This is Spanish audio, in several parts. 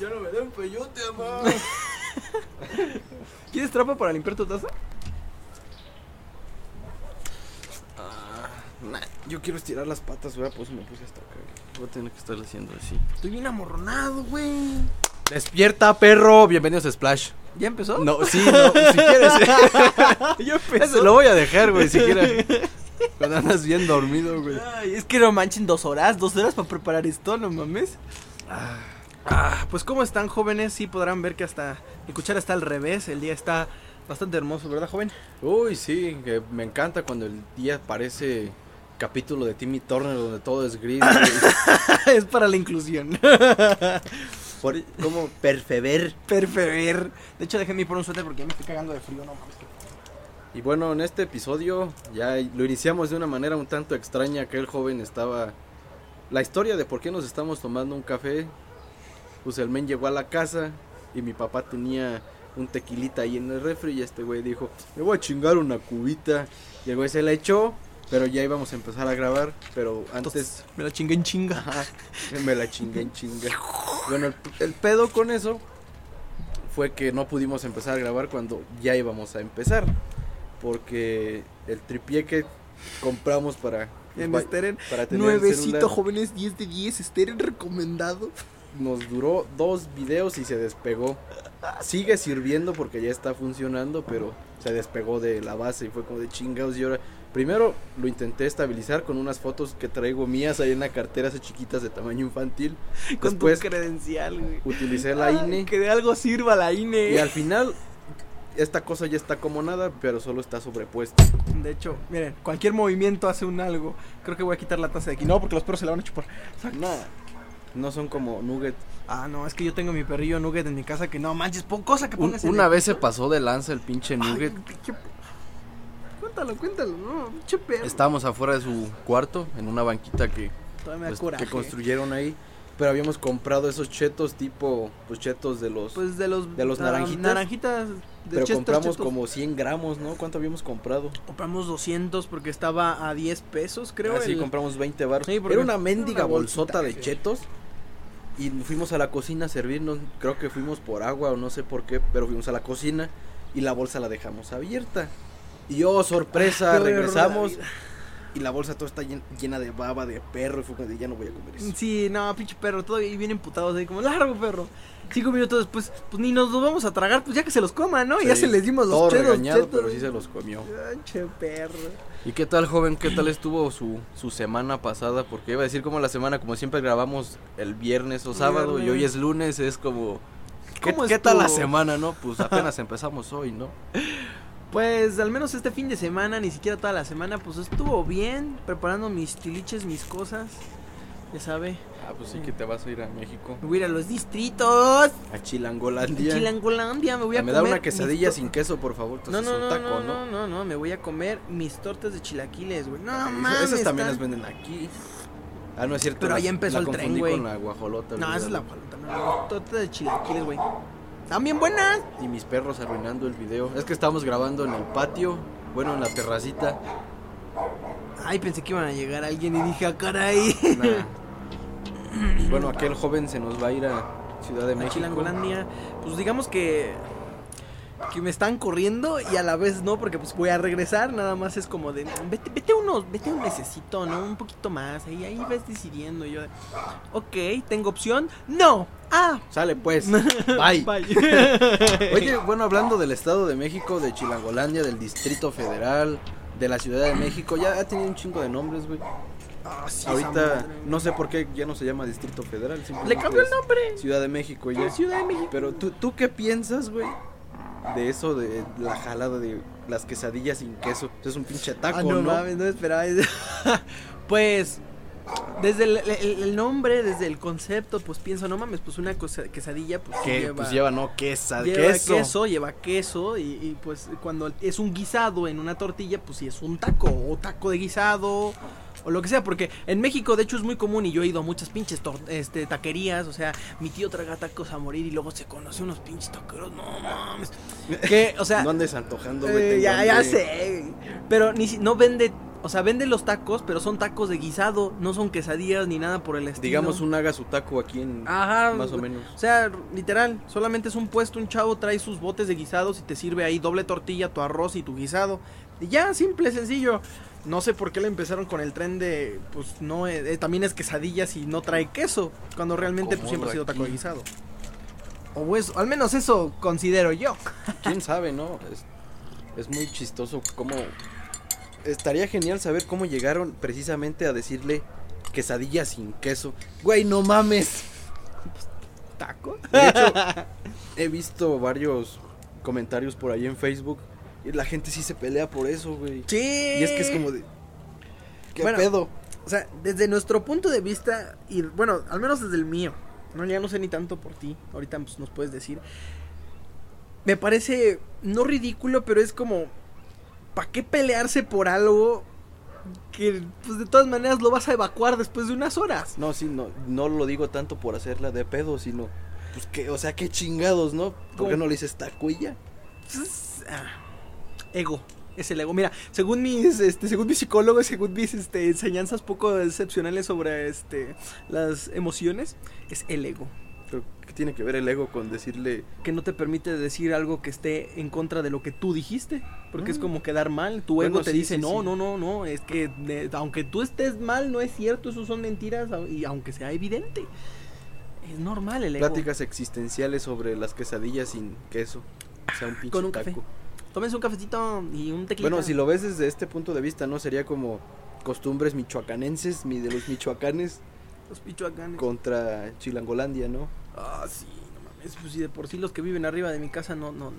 Ya no me den peyote, mamá. ¿Quieres trapo para limpiar tu taza? Nah, yo quiero estirar las patas, güey, pues me puse hasta acá. Voy a tener que estar haciendo así. Estoy bien amorronado, güey. Despierta, perro. Bienvenidos a Splash. ¿Ya empezó? No, sí, no, si quieres. ya Eso lo voy a dejar, güey, si quieres. Cuando andas bien dormido, güey. Ay, es que no manchen dos horas, dos horas para preparar esto, no mames. Ah, pues cómo están jóvenes, sí podrán ver que hasta mi cuchara está al revés, el día está bastante hermoso, ¿verdad, joven? Uy, sí, que me encanta cuando el día parece capítulo de Timmy Turner donde todo es gris. es para la inclusión. Por, como perfever. Perfever. De hecho, déjenme ir por un suéter porque ya me estoy cagando de frío, no mames. Y bueno, en este episodio ya lo iniciamos de una manera un tanto extraña. Que el joven estaba. La historia de por qué nos estamos tomando un café. Pues el men llegó a la casa y mi papá tenía un tequilita ahí en el refri. Y este güey dijo: Me voy a chingar una cubita. Y el güey se la echó. Pero ya íbamos a empezar a grabar. Pero antes. Entonces, me la chingué en chinga. Ajá, me la chingué en chinga. Bueno, el, el pedo con eso fue que no pudimos empezar a grabar cuando ya íbamos a empezar. Porque el tripié que compramos para, En pa- Steren, para tener el nuevecito, jóvenes, 10 de 10, Steren recomendado. Nos duró dos videos y se despegó. Sigue sirviendo porque ya está funcionando, pero se despegó de la base y fue como de chingados. Y ahora, primero lo intenté estabilizar con unas fotos que traigo mías ahí en la cartera, esas chiquitas de tamaño infantil. Con Después tu credencial, güey. utilicé la Ay, INE. Que de algo sirva la INE. Y al final, esta cosa ya está como nada, pero solo está sobrepuesta. De hecho, miren, cualquier movimiento hace un algo. Creo que voy a quitar la taza de aquí. No, porque los perros se la van a chupar. Nada. No son como nugget. Ah, no, es que yo tengo mi perrillo Nugget en mi casa que no manches, pon cosa que pongas una el- vez se pasó de lanza el pinche Ay, nugget. pinche- Cuéntalo, cuéntalo, no, pinche perro. Estábamos afuera de su cuarto, en una banquita que, pues, que construyeron ahí. Pero habíamos comprado esos chetos tipo, pues chetos de los... Pues de los de los naran- naranjitas. Naranjitas de pero compramos como 100 gramos, ¿no? ¿Cuánto habíamos comprado? compramos 200 porque estaba a 10 pesos, creo. Así el- compramos 20 baros. Sí, Era una era mendiga una bolsita, bolsota de chetos. Y fuimos a la cocina a servirnos. Creo que fuimos por agua o no sé por qué. Pero fuimos a la cocina y la bolsa la dejamos abierta. Y oh, sorpresa, regresamos. Y la bolsa toda está llen- llena de baba, de perro. Y fue como de ya no voy a comer eso. Sí, no, pinche perro, todo y bien emputados ahí como largo perro. Cinco minutos después, pues ni nos los vamos a tragar, pues ya que se los coman, ¿no? Y ya Sí, se les dimos los todo chetos, regañado, chetos. pero sí se los comió. Pinche perro. ¿Y qué tal, joven? ¿Qué tal estuvo su, su semana pasada? Porque iba a decir como la semana, como siempre grabamos el viernes o sábado y hoy es lunes, es como... ¿Qué, ¿Cómo qué tal la semana, no? Pues apenas empezamos hoy, ¿no? Pues al menos este fin de semana, ni siquiera toda la semana, pues estuvo bien, preparando mis tiliches, mis cosas. Ya sabe, Ah, pues sí que te vas a ir a México. me voy a ir a los distritos. A Chilangolandia. Chilangolandia, me voy a Ah, me comer. da una quesadilla sin queso, por favor. No, Entonces no, un no, taco, no, ¿no? no, no, no, me voy a comer mis tortas de chilaquiles, güey. No, Esas- mames. Esas también las venden aquí. Ah, no es cierto. Pero la- ahí empezó la el tren, güey. con la guajolota. No, esa es la palota, no, no, tortas de chilaquiles, güey. Bien buenas. Y mis perros arruinando el video. Es que estábamos grabando en el patio, bueno, en la terracita. Ay, pensé que iban a llegar alguien y dije, ah, caray. Nah. bueno, aquel joven se nos va a ir a Ciudad de México. Chilangolandia, pues digamos que que me están corriendo y a la vez no, porque pues voy a regresar, nada más es como de vete, vete unos, vete un mesecito, ¿no? Un poquito más, ahí, ahí vas decidiendo yo. Ok, tengo opción, no, ah, Sale pues. Bye. bye. Oye, bueno, hablando del Estado de México, de Chilangolandia, del Distrito Federal, de la Ciudad de México, ya ha tenido un chingo de nombres, güey. Ah, sí, Ahorita no sé por qué ya no se llama Distrito Federal. le cambió el nombre. Ciudad de México ya. Ciudad de México. Pero tú, ¿tú qué piensas, güey? De eso, de la jalada de las quesadillas sin queso. Es un pinche taco, Ah, no, ¿no? mames, no esperaba eso. pues, desde el, el- el nombre, desde el concepto, pues pienso, no mames, pues una cosa- quesadilla, pues sí Que lleva, pues lleva, no, quesa, lleva queso. queso. lleva queso, y, y, pues cuando es un guisado en una tortilla, pues sí es un taco, o taco de guisado, o lo que sea, porque en México de hecho es muy común y yo he ido a muchas pinches este, taquerías, o sea, mi tío traga tacos a morir y luego se conoce unos pinches taqueros, no mames. Que, o sea, no andes antojando, eh, ya, ya sé. Pero ni si- no vende O sea, vende los tacos, pero son tacos de guisado, no son quesadillas ni nada por el estilo. Digamos un haga su taco aquí en Ajá. más o menos. O sea, literal, solamente es un puesto, un chavo trae sus botes de guisados y te sirve ahí doble tortilla, tu arroz y tu guisado. Y ya, simple, sencillo. No sé por qué le empezaron con el tren de, pues no, eh, eh, también es quesadillas y no trae queso, cuando realmente pues, siempre ha sido taco guisado. O eso, al menos eso considero yo. quién sabe, ¿no? Es, es muy chistoso cómo estaría genial saber cómo llegaron precisamente a decirle quesadilla sin queso. Güey, no mames. ¿Taco? De hecho, he visto varios comentarios por ahí en Facebook la gente sí se pelea por eso, güey. Sí. Y es que es como de ¿Qué Bueno, pedo? O sea, desde nuestro punto de vista, y bueno, al menos desde el mío, no, ya no sé ni tanto por ti, ahorita pues, nos puedes decir. Me parece, no ridículo, pero es como, ¿para qué pelearse por algo que pues de todas maneras lo vas a evacuar después de unas horas? No, sí, no, no lo digo tanto por hacerla de pedo, sino pues que, o sea, qué chingados, ¿no? ¿Por qué no le dices tacuilla? Pues, ah, ego. Es el ego. Mira, según mis, este, según mis psicólogos, según mis este, enseñanzas poco excepcionales sobre este, las emociones, es el ego. ¿qué tiene que ver el ego con decirle que no te permite decir algo que esté en contra de lo que tú dijiste. Porque es Mm. como quedar mal. Tu Bueno, ego te sí, dice, sí, no, sí. no, no, no. Es que de- aunque tú estés mal, no es cierto. Eso son mentiras. Y aunque sea evidente. Es normal el ego. pláticas existenciales sobre las quesadillas sin queso? O sea, un pinche Con un taco. café. Tómense un cafecito y un tequila. Bueno, si lo ves desde este punto de vista, ¿no? Sería como costumbres michoacanenses, mi de los michoacanes Los pichoacanes. contra Chilangolandia, ¿no? Ah, sí, no mames. Pues si de por sí los que viven arriba de mi casa no, no.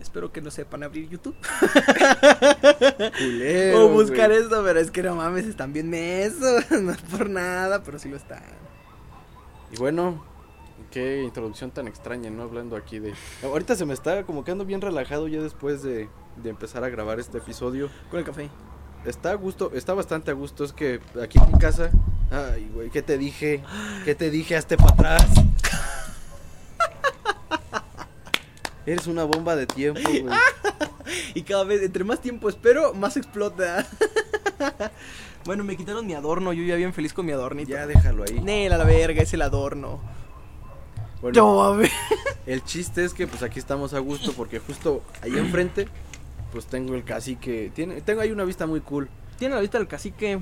Espero que no sepan abrir YouTube. Culero, o buscar güey. esto, pero es que no mames, están bien mesos. no es por nada, pero sí lo están. Y bueno, qué introducción tan extraña, ¿no? Hablando aquí de... Ahorita se me está como quedando bien relajado ya después de, de empezar a grabar este episodio. Con el café. Está a gusto, está bastante a gusto. Es que aquí en mi casa... Ay, güey, ¿qué te dije? ¿Qué te dije? Hazte para atrás. Eres una bomba de tiempo, güey. Y cada vez, entre más tiempo espero, más explota. bueno, me quitaron mi adorno. Yo ya bien feliz con mi adornito. Ya déjalo ahí. Nela, la verga, es el adorno. Bueno, No, a ver. el chiste es que pues aquí estamos a gusto porque justo ahí enfrente pues tengo el cacique. Tiene, tengo ahí una vista muy cool. Tiene la vista del cacique.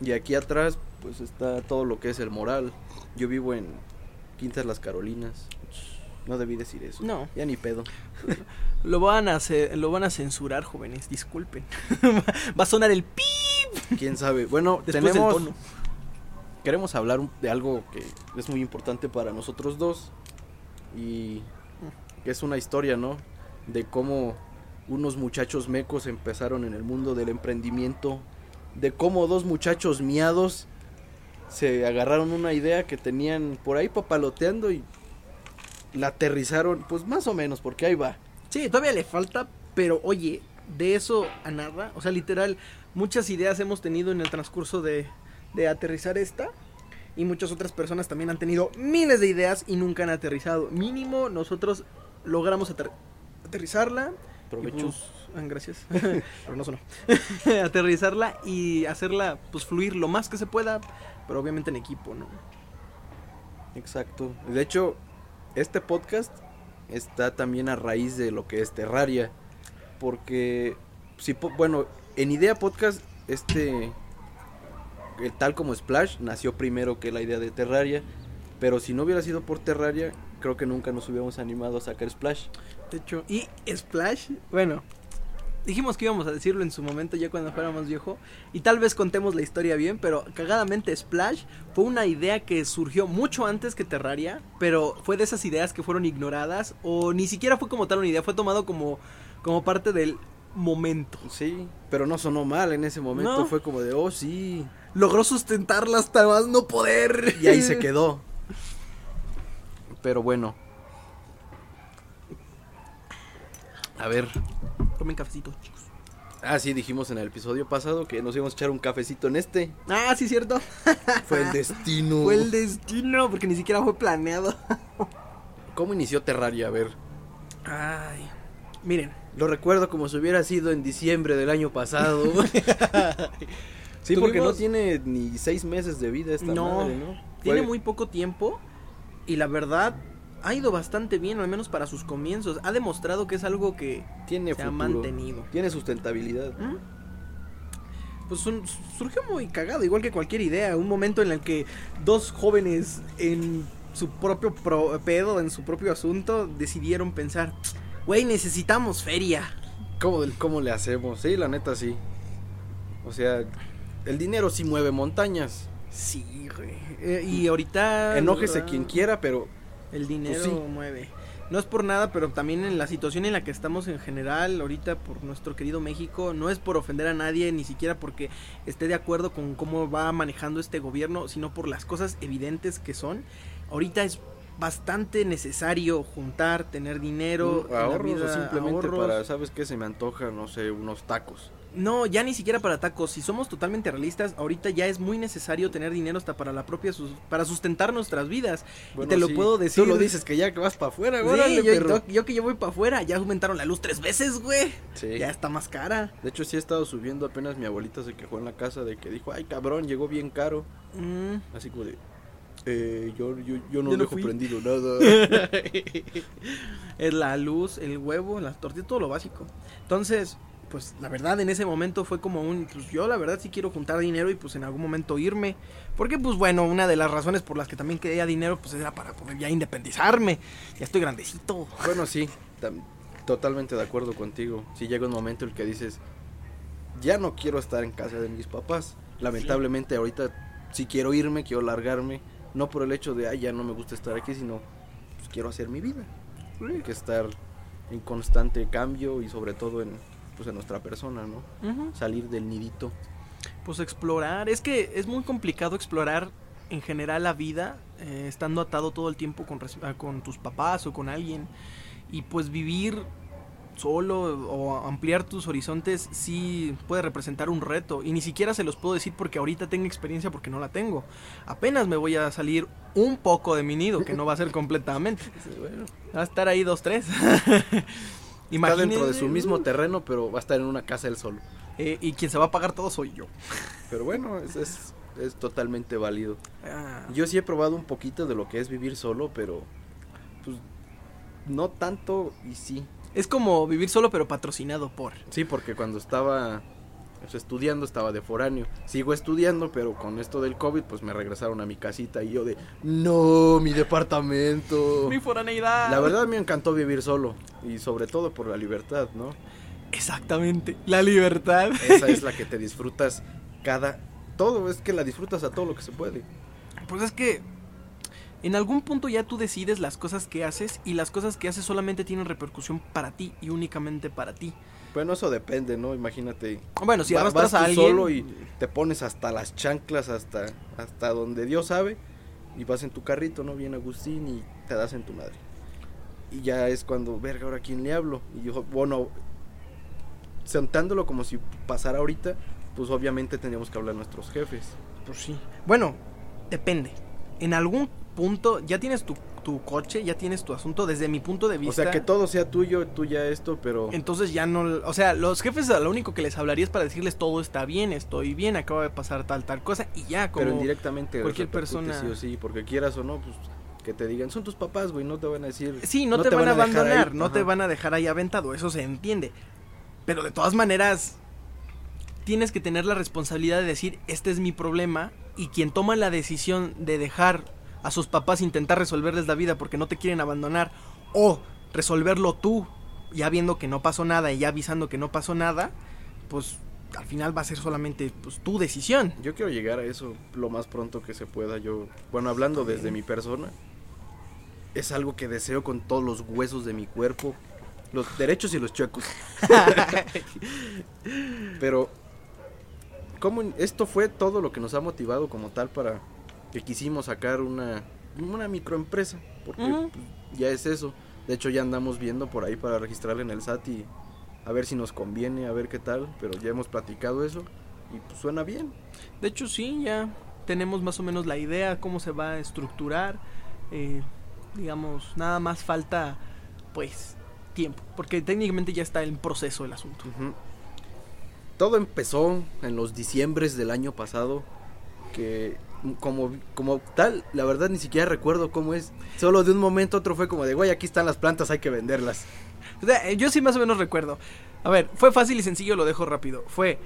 Y aquí atrás pues está todo lo que es el moral. Yo vivo en Quintas Las Carolinas. No debí decir eso. No. Ya ni pedo. Lo van a lo van a censurar, jóvenes, disculpen. Va a sonar el pip ¿Quién sabe? Bueno, después tenemos... Queremos hablar de algo que es muy importante para nosotros dos. Y que es una historia, ¿no? De cómo unos muchachos mecos empezaron en el mundo del emprendimiento. De cómo dos muchachos miados se agarraron una idea que tenían por ahí papaloteando y la aterrizaron, pues más o menos, porque ahí va. Sí, todavía le falta, pero oye, de eso a nada, o sea, literal, muchas ideas hemos tenido en el transcurso de, de aterrizar esta. Y muchas otras personas también han tenido miles de ideas y nunca han aterrizado. Mínimo, nosotros logramos ater- aterrizarla. y Provecho. pues, ah, gracias. pero no sonó. aterrizarla y hacerla pues fluir lo más que se pueda, pero obviamente en equipo, ¿no? Exacto. De hecho, este podcast está también a raíz de lo que es Terraria. Porque, si, bueno, en Idea Podcast, este, tal como Splash, nació primero que la idea de Terraria. Pero si no hubiera sido por Terraria, creo que nunca nos hubiéramos animado a sacar Splash. De hecho, y Splash, bueno, dijimos que íbamos a decirlo en su momento ya cuando fuéramos viejo y tal vez contemos la historia bien, pero cagadamente Splash fue una idea que surgió mucho antes que Terraria, pero fue de esas ideas que fueron ignoradas o ni siquiera fue como tal una idea, fue tomado como como parte del momento. Sí, pero no sonó mal en ese momento. No. Fue como de, oh, sí. Logró sustentarla hasta más no poder. Y ahí se quedó. Pero bueno. A ver, Tomen cafecito, chicos. Ah, sí, dijimos en el episodio pasado que nos íbamos a echar un cafecito en este. Ah, sí, cierto. Fue el destino. Fue el destino porque ni siquiera fue planeado. ¿Cómo inició Terraria? A ver. Ay, miren, Lo recuerdo como si hubiera sido en diciembre del año pasado. sí, porque no tiene ni seis meses de vida esta No, madre, ¿no? Tiene muy poco tiempo y la verdad ha ido bastante bien, al menos para sus comienzos. Ha demostrado que es algo que tiene se ha mantenido. Tiene sustentabilidad. ¿Mm? Pues un- surgió muy cagado, igual que cualquier idea. Un momento en el que dos jóvenes en su propio pro- pedo, en su propio asunto, decidieron pensar, güey, necesitamos feria. ¿Cómo, ¿Cómo le hacemos? Sí, la neta sí. O sea, el dinero sí mueve montañas. Sí, güey. Eh, y ahorita... Enójese quien quiera, pero El dinero sí. mueve. No es por nada, pero también en la situación en la que estamos en general, ahorita por nuestro querido México, no es por ofender a nadie, ni siquiera porque esté de acuerdo con cómo va manejando este gobierno, sino por las cosas evidentes que son. Ahorita es bastante necesario juntar, tener dinero, la ahorros o vida, simplemente ahorros. para, ¿sabes qué? Se me antoja, no sé, unos tacos. No, ya ni siquiera para tacos. Si somos totalmente realistas, ahorita ya es muy necesario tener dinero hasta para la propia sus- para sustentar nuestras vidas. Bueno, y te lo puedo decir. Tú lo dices que ya que vas para afuera, Sí, órale, yo, perro. yo- yo que yo voy para afuera, ya aumentaron la luz tres veces, güey. Sí. Ya está más cara. De hecho, sí he estado subiendo. Apenas mi abuelita se quejó en la casa de que dijo, ay, cabrón, llegó bien caro. Mm. Así como de, eh, yo, yo, yo no Yo no dejo fui. prendido nada. es la luz, el huevo, las tortillas, todo lo básico. Entonces, pues la verdad en ese momento fue como un, pues yo la verdad sí quiero juntar dinero y pues en algún momento irme. Porque pues bueno, una de las razones por las que también quería dinero pues era para poder ya independizarme. Ya estoy grandecito. bueno, sí, totalmente de acuerdo contigo. Si llega un momento en el que dices, ya no quiero estar en casa de mis papás. Lamentablemente ahorita sí quiero irme, quiero largarme. No por el hecho de, ay, ya no me gusta estar aquí, sino pues quiero hacer mi vida. Hay que estar en constante cambio y sobre todo en, pues, en nuestra persona, ¿no? Ujú. Salir del nidito. Pues explorar, es que es muy complicado explorar en general la vida eh, estando atado todo el tiempo con, ah, con tus papás o con alguien y pues vivir solo o ampliar tus horizontes sí puede representar un reto y ni siquiera se los puedo decir porque ahorita tengo experiencia porque no la tengo. Apenas me voy a salir un poco de mi nido, que no va a ser completamente. Bueno, Va a estar ahí dos, tres. está dentro de su mismo terreno, pero va a estar en una casa él solo. eh, y quien se va a pagar todo soy yo. Pero bueno, es, es, es totalmente válido. Ah. Yo sí he probado un poquito de lo que es vivir solo, pero pues no tanto y sí. Es como vivir solo pero patrocinado por. Sí, porque cuando estaba pues, estudiando estaba de foráneo. Sigo estudiando, pero con esto del COVID pues me regresaron a mi casita y yo de, no, mi departamento. Mi foraneidad. La verdad me encantó vivir solo y sobre todo por la libertad, ¿no? Exactamente. La libertad. Esa es la que te disfrutas cada... Todo, es que la disfrutas a todo lo que se puede. Pues es que en algún punto ya tú decides las cosas que haces y las cosas que haces solamente tienen repercusión para ti y únicamente para ti. Bueno, eso depende, ¿no? Imagínate. Bueno, si arrastras vas a alguien solo y te pones hasta las chanclas, hasta, hasta donde Dios sabe, y vas en tu carrito, ¿no? Bien Agustín y te das en tu madre. Y ya es cuando, verga, ahora quién le hablo. Y yo, bueno, sentándolo como si pasara ahorita, pues obviamente tendríamos que hablar a nuestros jefes. Pues sí. Bueno, depende. En algún punto ya tienes tu, tu coche, ya tienes tu asunto desde mi punto de O vista. sea, que todo sea tuyo, tuya esto, pero... Entonces ya no, o sea, los jefes lo único que les hablaría es para decirles todo está bien, estoy bien, acaba de pasar tal tal cosa y ya como pero indirectamente cualquier persona- sí o sí, porque quieras o no, pues que te digan, son tus papás, güey, no te van a decir... Sí, no, te, van, a abandonar, ahí". no te van a dejar ahí aventado, eso se entiende. Pero de todas maneras, tienes que tener la responsabilidad de decir, este es mi problema, y quien toma la decisión de dejar a sus papás intentar resolverles la vida porque no te quieren abandonar, o resolverlo tú, ya viendo que no pasó nada y ya avisando que no pasó nada, pues al final va a ser solamente pues, tu decisión. Yo quiero llegar a eso lo más pronto que se pueda. Yo, bueno, hablando desde mi persona, es algo que deseo con todos los huesos de mi cuerpo, los derechos y los chuecos. Pero, ¿cómo esto fue todo lo que nos ha motivado como tal para que quisimos sacar una, una microempresa? Porque pues, ya es eso. De hecho, ya andamos viendo por ahí para registrarla en el SAT y a ver si nos conviene, a ver qué tal. Pero ya hemos platicado eso y pues suena bien. De hecho, sí, ya tenemos más o menos la idea cómo se va a estructurar. eh, digamos, nada más falta, pues, tiempo, porque técnicamente ya está en proceso el asunto. Todo empezó en los diciembres del año pasado, que como, como tal, la verdad ni siquiera recuerdo cómo es. Solo de un momento a otro fue como de, güey, aquí están las plantas, hay que venderlas. Yo sí más o menos recuerdo. A ver, fue fácil y sencillo, lo dejo rápido. Fue,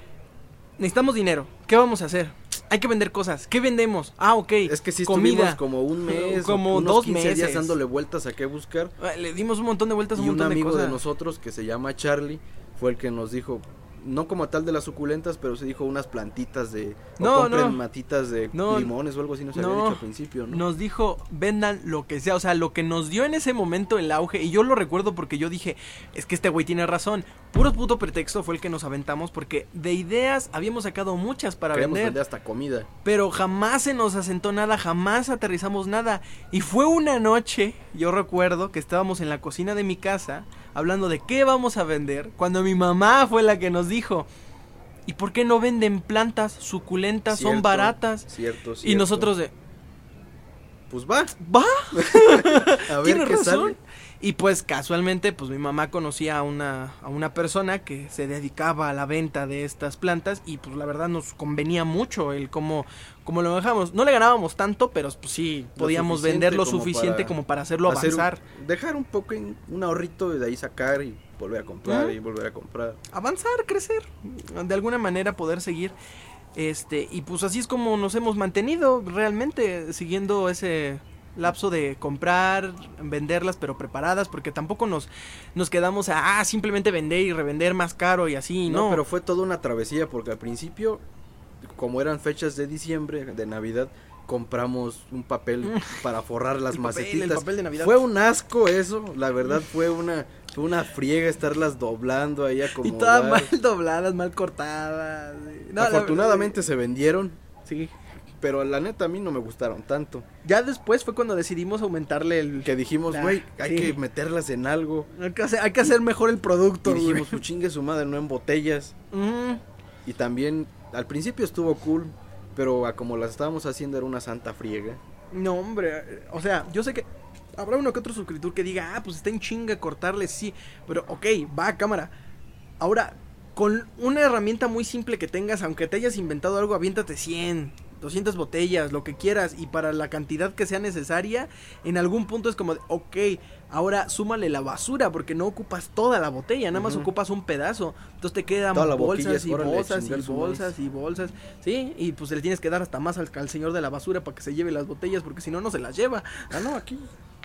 necesitamos dinero, ¿qué vamos a hacer? Hay que vender cosas, ¿qué vendemos? Ah, ok, Es que sí estuvimos comida. como un mes, Como unos dos 15 días meses. dándole vueltas a qué buscar. Ah, Le dimos un montón de vueltas, un Y un montón de amigo cosas. de nosotros que se llama Charlie fue el que nos dijo, no como tal de las suculentas, pero se dijo unas plantitas de... o No, compren no. matitas de No. limones o algo así, no se No. había dicho al principio, ¿no? Nos dijo, vendan lo que sea, o sea, lo que nos dio en ese momento el auge, y yo lo recuerdo porque yo dije, es que este güey tiene razón, puro puto pretexto fue el que nos aventamos, porque de ideas habíamos sacado muchas para Queríamos vender, vender hasta comida. pero jamás se nos asentó nada, jamás aterrizamos nada, y fue una noche, yo recuerdo que estábamos en la cocina de mi casa, hablando de qué vamos a vender, cuando mi mamá fue la que nos dijo, ¿y por qué no venden plantas suculentas, son baratas? Cierto, Y cierto. nosotros de, Pues va, va, a ver Tienes qué razón. sale. Y pues casualmente, pues mi mamá conocía a una, a una persona que se dedicaba a la venta de estas plantas y pues la verdad nos convenía mucho el cómo, cómo lo dejamos. No le ganábamos tanto, pero pues sí, podíamos vender lo como suficiente como para hacerlo Hacer avanzar. dejar un poco en un ahorrito y de ahí sacar y volver a comprar y volver a comprar. Avanzar, crecer, de alguna manera poder seguir. Este, y pues así es como nos hemos mantenido realmente, siguiendo ese lapso de comprar, venderlas pero preparadas, porque tampoco nos, nos quedamos a ah, simplemente vender y revender más caro y así, no, no. pero fue toda una travesía porque al principio, como eran fechas de diciembre, de Navidad, compramos un papel para forrar las El papel, macetitas. el papel de Navidad. Fue un asco eso, la verdad fue una fue una friega estarlas doblando ahí y acomodar. todas mal dobladas, mal cortadas. y- la Afortunadamente se vendieron, sí. pero la neta a mí no me gustaron tanto. Ya después fue cuando decidimos aumentarle el... Que dijimos, güey, hay sí. que meterlas en algo. Hay que hacer, hay que hacer mejor el producto, Y dijimos, pues chingue su madre, no en botellas. Y también, al principio estuvo cool, pero como las estábamos haciendo era una santa friega. No, hombre, eh, o sea, yo sé que habrá uno que otro suscriptor que diga, ah, pues está en chinga cortarle, sí, pero ok, va a cámara. Ahora, con una herramienta muy simple que tengas, aunque te hayas inventado algo, aviéntate 100, 200 botellas, lo que quieras, y para la cantidad que sea necesaria, en algún punto es como, de, ok, ahora súmale la basura, porque no ocupas toda la botella, nada más ocupas un pedazo, entonces te quedan boquilla bolsas y órale, bolsas y bolsas y bolsas, sí, y pues le tienes que dar hasta más al, al señor de la basura para que se lleve las botellas, porque si no, no se las lleva. Ah, no, aquí.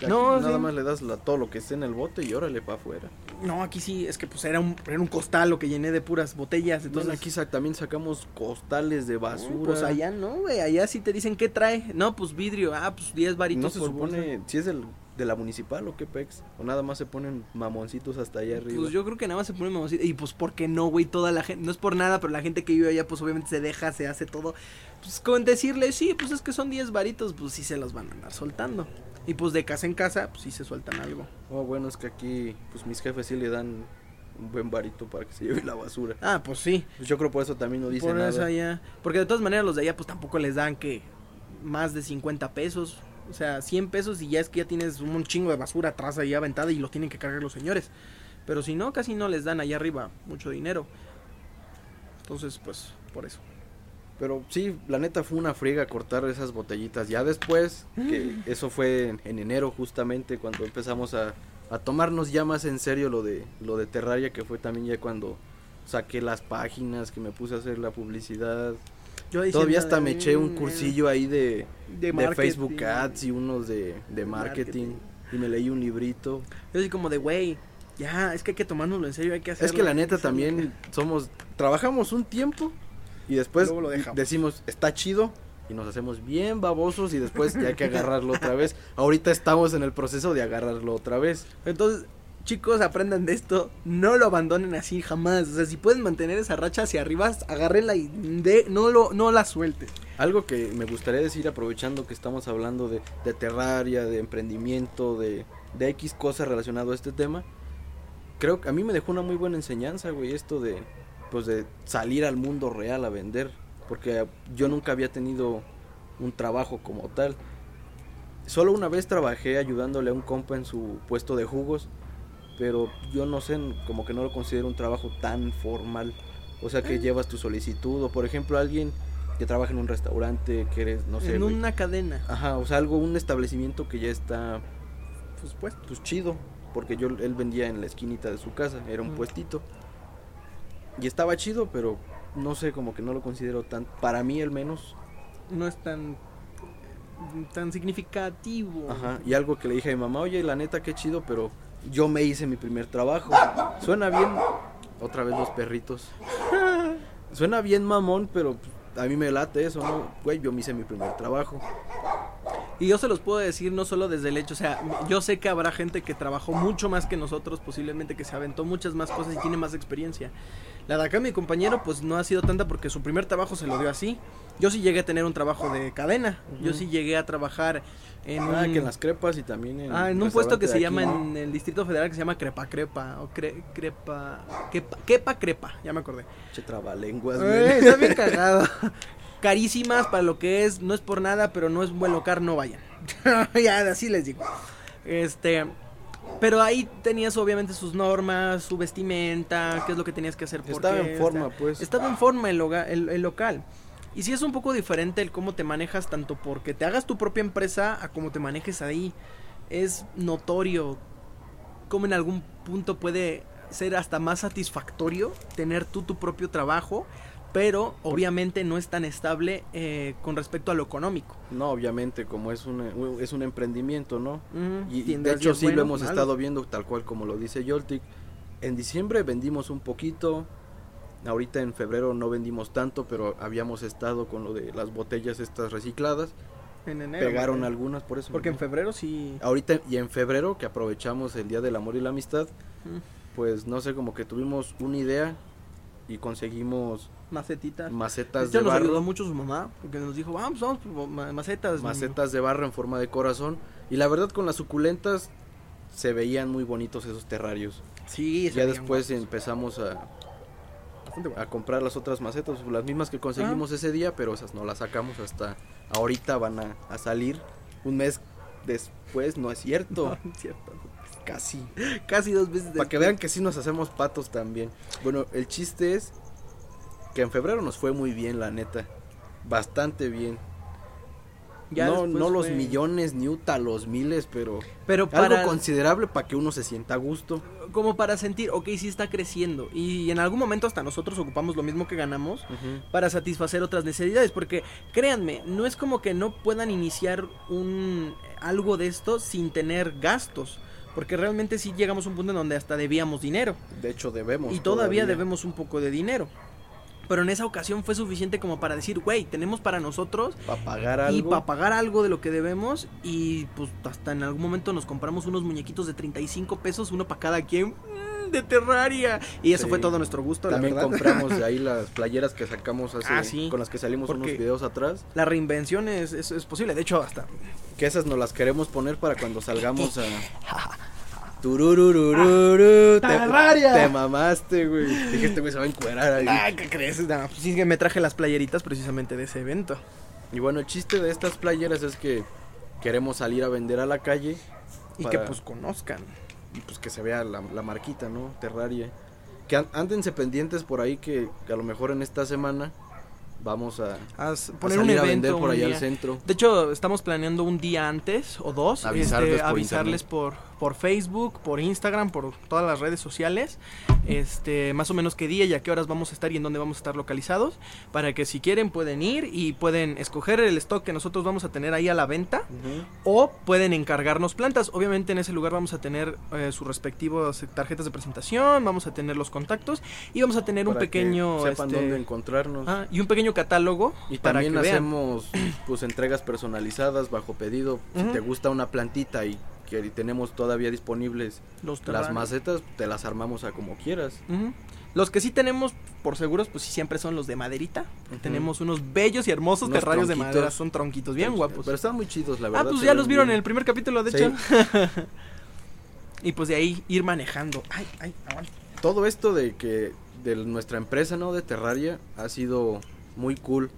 Aquí No, nada sí. más le das la- todo lo que esté en el bote y órale para afuera. No, aquí sí, es que pues era un, era un costal lo que llené de puras botellas. Entonces, Entonces aquí sa- también sacamos costales de basura. Pues allá no, güey, allá sí te dicen qué trae. No, pues vidrio, ah, pues 10 varitos no se por bolsa. supone si es del, de la municipal o qué pex. O nada más se ponen mamoncitos hasta allá arriba. Pues yo creo que nada más se pone mamacita. Y pues, ¿por qué no, güey? Toda la gente, no es por nada, pero la gente que vive allá, pues obviamente se deja, se hace todo. Pues con decirle, sí, pues es que son 10 varitos, pues sí se los van a andar soltando. Y pues de casa en casa, pues sí se sueltan algo. Oh, bueno, es que aquí pues mis jefes sí le dan un buen varito para que se lleve la basura. Ah, pues sí. Pues yo creo por eso también no dice por nada. eso allá. Porque de todas maneras los de allá, pues tampoco les dan que más de 50 pesos. O sea, 100 pesos y ya es que ya tienes un chingo de basura atrás ahí aventada y lo tienen que cargar los señores. Pero si no, casi no les dan allá arriba mucho dinero. Entonces, pues, por eso. Pero sí, la neta fue una friega cortar esas botellitas. Ya después, que eso fue en, en enero justamente cuando empezamos a, a tomarnos ya más en serio lo de lo de Terraria, que fue también ya cuando saqué las páginas, que me puse a hacer la publicidad. Yo Todavía hasta de, me eché un "Mm, cursillo ahí de, de, de marketing". Facebook Ads y unos de, de marketing. Marketing. Y me leí un librito. Yo así como de, güey, ya, es que hay que tomárnoslo en serio, hay que hacerlo. Es que la neta hacerlo". también somos, trabajamos un tiempo y después Luego lo dejamos. decimos, está chido y nos hacemos bien babosos y después ya hay que agarrarlo otra vez. Ahorita estamos en el proceso de agarrarlo otra vez. Entonces, chicos, aprendan de esto. No lo abandonen así jamás. O sea, si pueden mantener esa racha hacia arriba, agárrenla y de, no, lo, no la suelten. Algo que me gustaría decir aprovechando que estamos hablando de, de terraria, de emprendimiento, de, de X cosas relacionado a este tema. Creo que a mí me dejó una muy buena enseñanza, güey, esto de pues de salir al mundo real a vender, porque yo nunca había tenido un trabajo como tal. Solo una vez trabajé ayudándole a un compa en su puesto de jugos pero yo no sé, como que no lo considero un trabajo tan formal. O sea, que llevas tu solicitud, o por ejemplo, alguien que trabaja en un restaurante, que eres, no sé. en güey. una cadena. Ajá, o sea, algo, un establecimiento que ya está, Pues, pues. pues chido. Porque yo, él vendía en la esquinita de su casa, era un Mm. puestito. Y estaba chido, pero no sé, como que no lo considero tan, para mí al menos. No es tan. tan significativo. Ajá, y algo que le dije a mi mamá, oye, la neta, qué chido, pero yo me hice mi primer trabajo. Suena bien, otra vez los perritos. Suena bien mamón, pero a mí me late eso, ¿no? Güey, yo me hice mi primer trabajo. Y yo se los puedo decir no solo desde el hecho, o sea, yo sé que habrá gente que trabajó mucho más que nosotros, posiblemente que se aventó muchas más cosas y tiene más experiencia. La de acá, mi compañero, pues no ha sido tanta porque su primer trabajo se lo dio así. Yo sí llegué a tener un trabajo de cadena. Yo Ujú. sí llegué a trabajar en Ah, un, que en las crepas y también en... ah, en un puesto que se de llama aquí, ¿no? en el Distrito Federal que se llama Crepa Crepa o cre- Crepa Quepa, Crepa, ya me acordé. Che, trabalenguas, Eh, está bien cagado. Carísimas para lo que es, no es por nada, pero no es un buen local, no vayan. ya, así les digo. Este, pero ahí tenías obviamente sus normas, su vestimenta, qué es lo que tenías que hacer. Estaba en forma, está- pues. Estaba en forma el, loga- el- el local. Y sí es un poco diferente el cómo te manejas, tanto porque te hagas tu propia empresa a cómo te manejes ahí. Es notorio cómo en algún punto puede ser hasta más satisfactorio tener tú tu propio trabajo, pero obviamente no es tan estable eh, con respecto a lo económico. No, obviamente, como es un, es un emprendimiento, ¿no? Y de hecho sí lo buenos, hemos malos. estado viendo tal cual como lo dice Yoltic. En diciembre vendimos un poquito. Ahorita en febrero no vendimos tanto, pero habíamos estado con lo de las botellas estas recicladas. En enero. Pegaron ¿no? algunas por eso. Porque en febrero sí. Ahorita y en febrero que aprovechamos el Día del Amor y la Amistad, pues no sé, como que tuvimos una idea y conseguimos Macetitas. De macetas de nos ayudó mucho su mamá, porque nos dijo, vamos, vamos, ma- macetas. niño". macetas de barro en forma de corazón y la verdad con las suculentas se veían muy bonitos esos terrarios. Sí, Ya después guapos, empezamos a, a comprar las otras macetas, las mismas que conseguimos ese día, pero esas no las sacamos hasta ahorita van a, a salir un mes después, no es cierto, No, es cierto. casi. Casi dos veces. Para que vean que sí nos hacemos patos también. Bueno, el chiste es que en febrero nos fue muy bien, la neta. Bastante bien. Ya no no los fue- millones ni uta los miles, pero Pero para, algo considerable para que uno se sienta a gusto. como para sentir, ok, sí está creciendo. Y en algún momento hasta nosotros ocupamos lo mismo que ganamos para satisfacer otras necesidades. Porque créanme, no es como que no puedan iniciar un algo de esto sin tener gastos. Porque realmente sí llegamos a un punto en donde hasta debíamos dinero. De hecho, debemos. Y todavía debemos un poco de dinero. Pero en esa ocasión fue suficiente como para decir, güey, tenemos para nosotros Para pagar algo. y para pagar algo de lo que debemos. Y pues hasta en algún momento nos compramos unos muñequitos de 35 pesos, uno para cada quien. mm, De Terraria. Y eso Sí. fue todo nuestro gusto, También compramos de ahí las playeras que sacamos hace, Ah, sí. con las que salimos Porque- unos videos atrás. La reinvención es, es, es posible. De hecho, hasta. Que esas nos las queremos poner para cuando salgamos a. Turururururu, te, Terraria. te mamaste, güey. Dije, este güey se va a encuerar ahí. Ay, ¿qué crees? No, pues sí que me traje las playeritas precisamente de ese evento. Y bueno, el chiste de estas playeras es que queremos salir a vender a la calle Y Para- que pues conozcan. y pues que se vea la, la marquita, ¿no? Terraria. Que an- ándense pendientes por ahí que, que a lo mejor en esta semana vamos a, A s- a poner un salir a evento. vender por allá al centro. De hecho, estamos planeando un día antes o dos. Avisarles este, por avisarles por, por Facebook, por Instagram, por todas las redes sociales. Este, más o menos qué día y a qué horas vamos a estar y en dónde vamos a estar localizados. Para que si quieren pueden ir y pueden escoger el stock que nosotros vamos a tener ahí a la venta. O pueden encargarnos plantas. Obviamente en ese lugar vamos a tener eh, sus respectivas tarjetas de presentación, vamos a tener los contactos y vamos a tener un Para que pequeño sepan este, dónde encontrarnos. ah, y un pequeño catálogo Y para también que vean. hacemos pues entregas personalizadas bajo pedido. Si te gusta una plantita y que tenemos todavía disponibles los las macetas, te las armamos a como quieras. Los que sí tenemos por seguros, pues sí siempre son los de maderita. Tenemos unos bellos y hermosos Unos terrarios de madera, son tronquitos bien guapos. Pero están muy chidos, la ah, verdad. pues se ya los vieron en el primer capítulo, de Sí. hecho. y pues de ahí ir manejando. Ay, ay, aguanta. Todo esto de que de nuestra empresa, ¿no? De Terraria ha sido muy cool.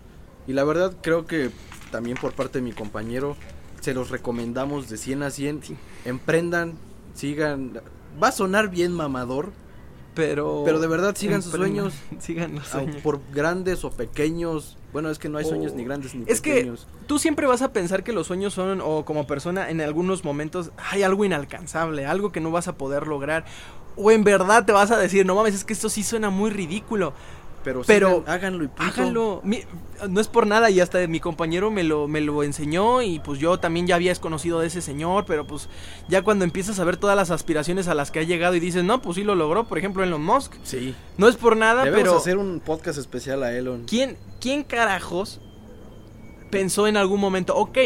Y la verdad creo que también por parte de mi compañero se los recomendamos de 100 a 100. Sí. Emprendan, sigan, va a sonar bien mamador, Pero. pero de verdad sigan sus sueños, Sigan los sueños. por grandes o pequeños. Bueno, es que no hay sueños O- ni grandes ni Es que pequeños. tú siempre vas a pensar que los sueños son, o como persona, en algunos momentos hay algo inalcanzable, algo que no vas a poder lograr. O en verdad te vas a decir, no mames, es que esto sí suena muy ridículo. Pero, pero háganlo y punto. Háganlo. Mi- no es por nada y hasta mi compañero me lo, me lo enseñó y pues yo también ya había desconocido de ese señor, pero pues ya cuando empiezas a ver todas las aspiraciones a las que ha llegado y dices, no, pues sí lo logró, por ejemplo Elon Musk. Sí. No es por nada, Debemos pero hacer un podcast especial a Elon. ¿quién, ¿quién carajos pensó en algún momento, ok,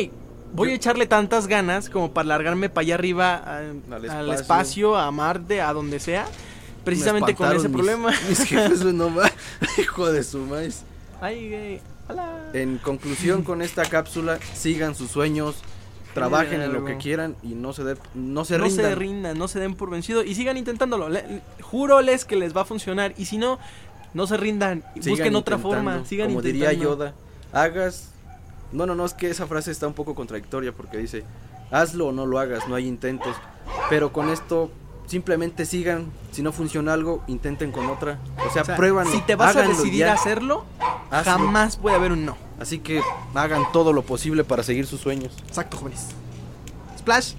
voy a echarle tantas ganas como para largarme para allá arriba a- Al al, espacio. a Marte, a donde sea? Me Precisamente con ese mis- problema. Mis jefes, güey, no va. Hijo de su maíz. Ay, hola. En conclusión con esta cápsula, sigan sus sueños, trabajen en lo que quieran y no se, de- no se no rindan. se rindan, no se den por vencido y sigan intentándolo. Le- le- júroles que les va a funcionar y si no, no se rindan, Sigan busquen otra forma, sigan Como intentando. diría Yoda, hagas... No, no, no, es que esa frase está un poco contradictoria porque dice, hazlo o no lo hagas, no hay intentos. Pero con esto, simplemente sigan, si no funciona algo, intenten con otra. O sea, O sea, pruébanlo, si te vas a decidir ya. a hacerlo, Hazlo. jamás puede haber un no. Así que hagan todo lo posible para seguir sus sueños. Exacto, jóvenes. Splash.